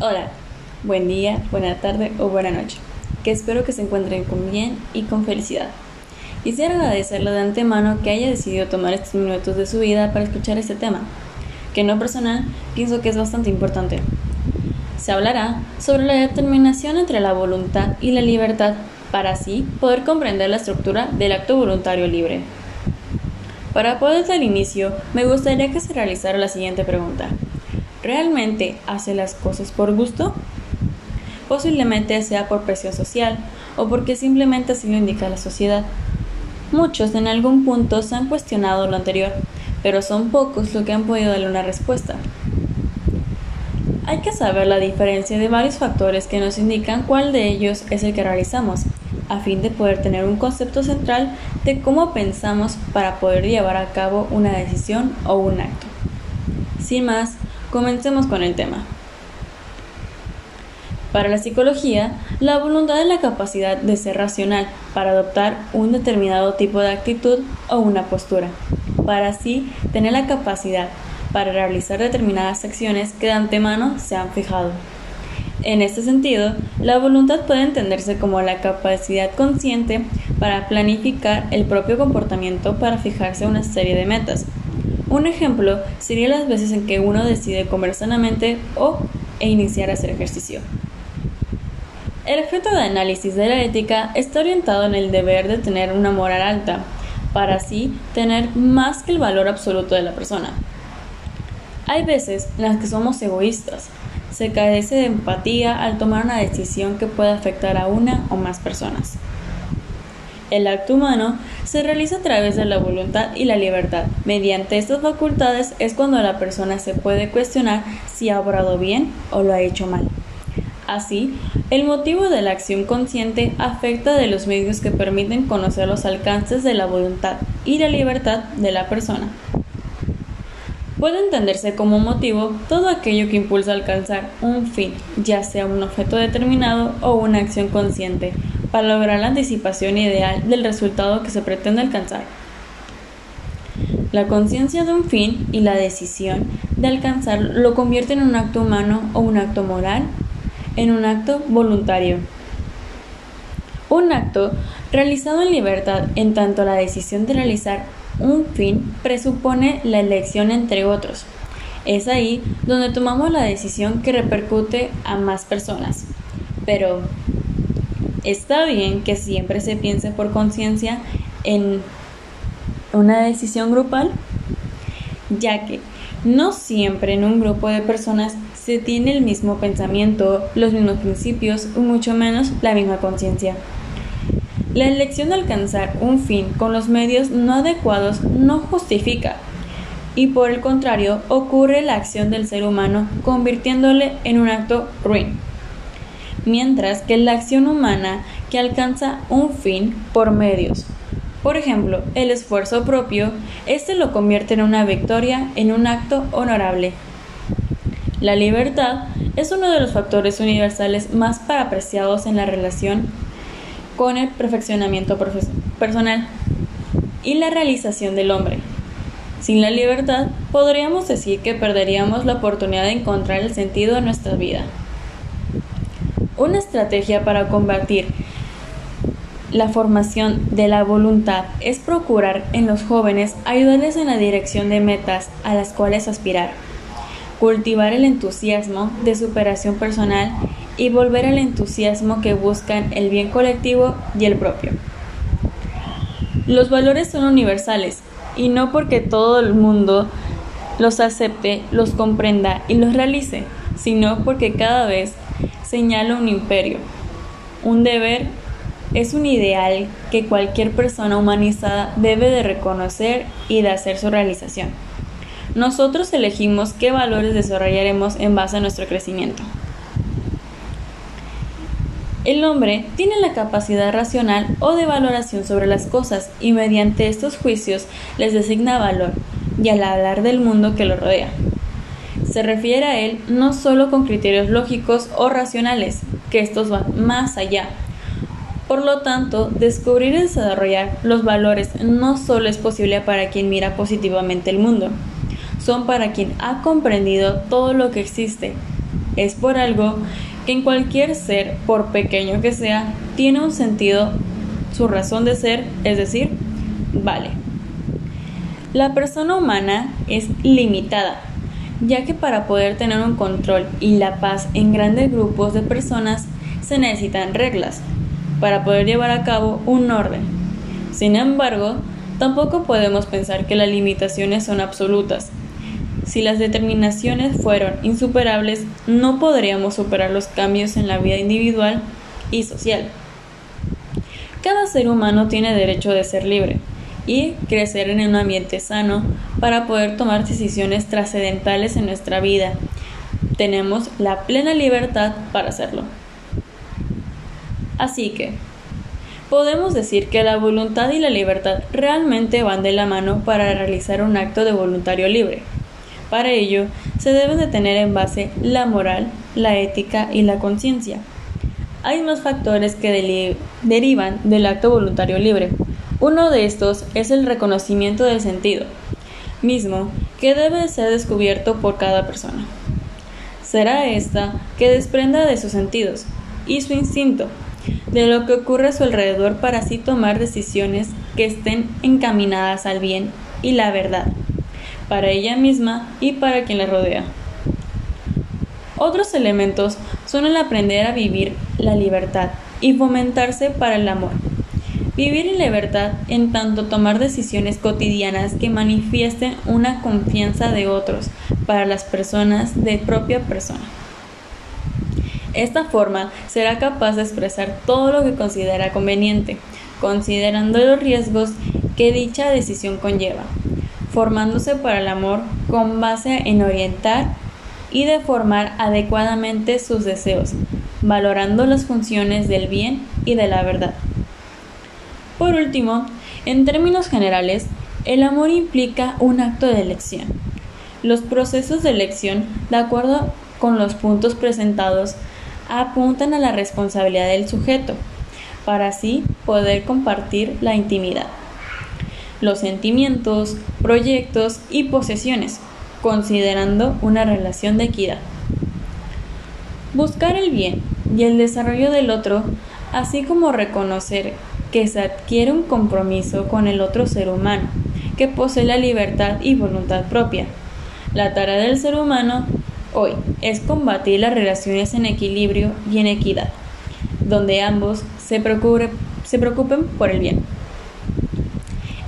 Hola, buen día, buena tarde o buena noche, que espero que se encuentren con bien y con felicidad. Quisiera agradecerle de antemano que haya decidido tomar estos minutos de su vida para escuchar este tema, que en lo personal pienso que es bastante importante. Se hablará sobre la determinación entre la voluntad y la libertad para así poder comprender la estructura del acto voluntario libre. Para poder dar inicio, me gustaría que se realizara la siguiente pregunta. ¿Realmente hace las cosas por gusto? Posiblemente sea por presión social o porque simplemente así lo indica la sociedad. Muchos en algún punto se han cuestionado lo anterior, pero son pocos los que han podido darle una respuesta. Hay que saber la diferencia de varios factores que nos indican cuál de ellos es el que realizamos, a fin de poder tener un concepto central de cómo pensamos para poder llevar a cabo una decisión o un acto. Sin más, Comencemos con el tema. Para la psicología, la voluntad es la capacidad de ser racional para adoptar un determinado tipo de actitud o una postura, para así tener la capacidad para realizar determinadas acciones que de antemano se han fijado. En este sentido, la voluntad puede entenderse como la capacidad consciente para planificar el propio comportamiento para fijarse una serie de metas, un ejemplo sería las veces en que uno decide comer sanamente o e iniciar a hacer ejercicio. El objeto de análisis de la ética está orientado en el deber de tener una moral alta, para así tener más que el valor absoluto de la persona. Hay veces en las que somos egoístas, se carece de empatía al tomar una decisión que pueda afectar a una o más personas. El acto humano se realiza a través de la voluntad y la libertad. Mediante estas facultades es cuando la persona se puede cuestionar si ha obrado bien o lo ha hecho mal. Así, el motivo de la acción consciente afecta de los medios que permiten conocer los alcances de la voluntad y la libertad de la persona. Puede entenderse como motivo todo aquello que impulsa a alcanzar un fin, ya sea un objeto determinado o una acción consciente, para lograr la anticipación ideal del resultado que se pretende alcanzar. La conciencia de un fin y la decisión de alcanzar lo convierte en un acto humano o un acto moral, en un acto voluntario. Un acto realizado en libertad en tanto la decisión de realizar un fin presupone la elección entre otros. Es ahí donde tomamos la decisión que repercute a más personas. Pero, Está bien que siempre se piense por conciencia en una decisión grupal, ya que no siempre en un grupo de personas se tiene el mismo pensamiento, los mismos principios o mucho menos la misma conciencia. La elección de alcanzar un fin con los medios no adecuados no justifica, y por el contrario ocurre la acción del ser humano convirtiéndole en un acto ruin mientras que la acción humana que alcanza un fin por medios. Por ejemplo, el esfuerzo propio, este lo convierte en una victoria, en un acto honorable. La libertad es uno de los factores universales más apreciados en la relación con el perfeccionamiento personal y la realización del hombre. Sin la libertad, podríamos decir que perderíamos la oportunidad de encontrar el sentido de nuestra vida. Una estrategia para combatir la formación de la voluntad es procurar en los jóvenes ayudarles en la dirección de metas a las cuales aspirar, cultivar el entusiasmo de superación personal y volver al entusiasmo que buscan el bien colectivo y el propio. Los valores son universales y no porque todo el mundo los acepte, los comprenda y los realice, sino porque cada vez señala un imperio. Un deber es un ideal que cualquier persona humanizada debe de reconocer y de hacer su realización. Nosotros elegimos qué valores desarrollaremos en base a nuestro crecimiento. El hombre tiene la capacidad racional o de valoración sobre las cosas y mediante estos juicios les designa valor y al hablar del mundo que lo rodea se refiere a él no solo con criterios lógicos o racionales, que estos van más allá. Por lo tanto, descubrir y desarrollar los valores no solo es posible para quien mira positivamente el mundo, son para quien ha comprendido todo lo que existe, Es por algo que en cualquier ser, por pequeño que sea, tiene un sentido, su razón de ser, es decir, vale. La persona humana es limitada, ya que para poder tener un control y la paz en grandes grupos de personas se necesitan reglas para poder llevar a cabo un orden. Sin embargo, tampoco podemos pensar que las limitaciones son absolutas. Si las determinaciones fueron insuperables, no podríamos superar los cambios en la vida individual y social. Cada ser humano tiene derecho de ser libre, y crecer en un ambiente sano para poder tomar decisiones trascendentales en nuestra vida. Tenemos la plena libertad para hacerlo. Así que, podemos decir que la voluntad y la libertad realmente van de la mano para realizar un acto de voluntario libre. Para ello, se deben de tener en base la moral, la ética y la conciencia. Hay más factores que derivan del acto voluntario libre, uno de estos es el reconocimiento del sentido, mismo que debe ser descubierto por cada persona. Será esta que desprenda de sus sentidos y su instinto, de lo que ocurre a su alrededor para así tomar decisiones que estén encaminadas al bien y la verdad, para ella misma y para quien la rodea. Otros elementos son el aprender a vivir la libertad y fomentarse para el amor Vivir en libertad en tanto tomar decisiones cotidianas que manifiesten una confianza de otros para las personas de propia persona. Esta forma será capaz de expresar todo lo que considera conveniente, considerando los riesgos que dicha decisión conlleva, formándose para el amor con base en orientar y deformar adecuadamente sus deseos, valorando las funciones del bien y de la verdad. Por último, en términos generales, el amor implica un acto de elección. Los procesos de elección, de acuerdo con los puntos presentados, apuntan a la responsabilidad del sujeto, para así poder compartir la intimidad, los sentimientos, proyectos y posesiones, considerando una relación de equidad. Buscar el bien y el desarrollo del otro, así como reconocer que se adquiere un compromiso con el otro ser humano, que posee la libertad y voluntad propia. La tarea del ser humano hoy es combatir las relaciones en equilibrio y en equidad, donde ambos se, se preocupen por el bien.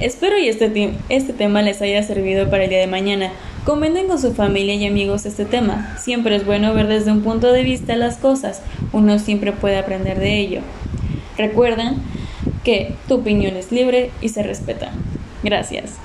Espero y este, este tema les haya servido para el día de mañana. Comenten con su familia y amigos este tema. Siempre es bueno ver desde un punto de vista las cosas. Uno siempre puede aprender de ello. Recuerden que tu opinión es libre y se respeta. Gracias.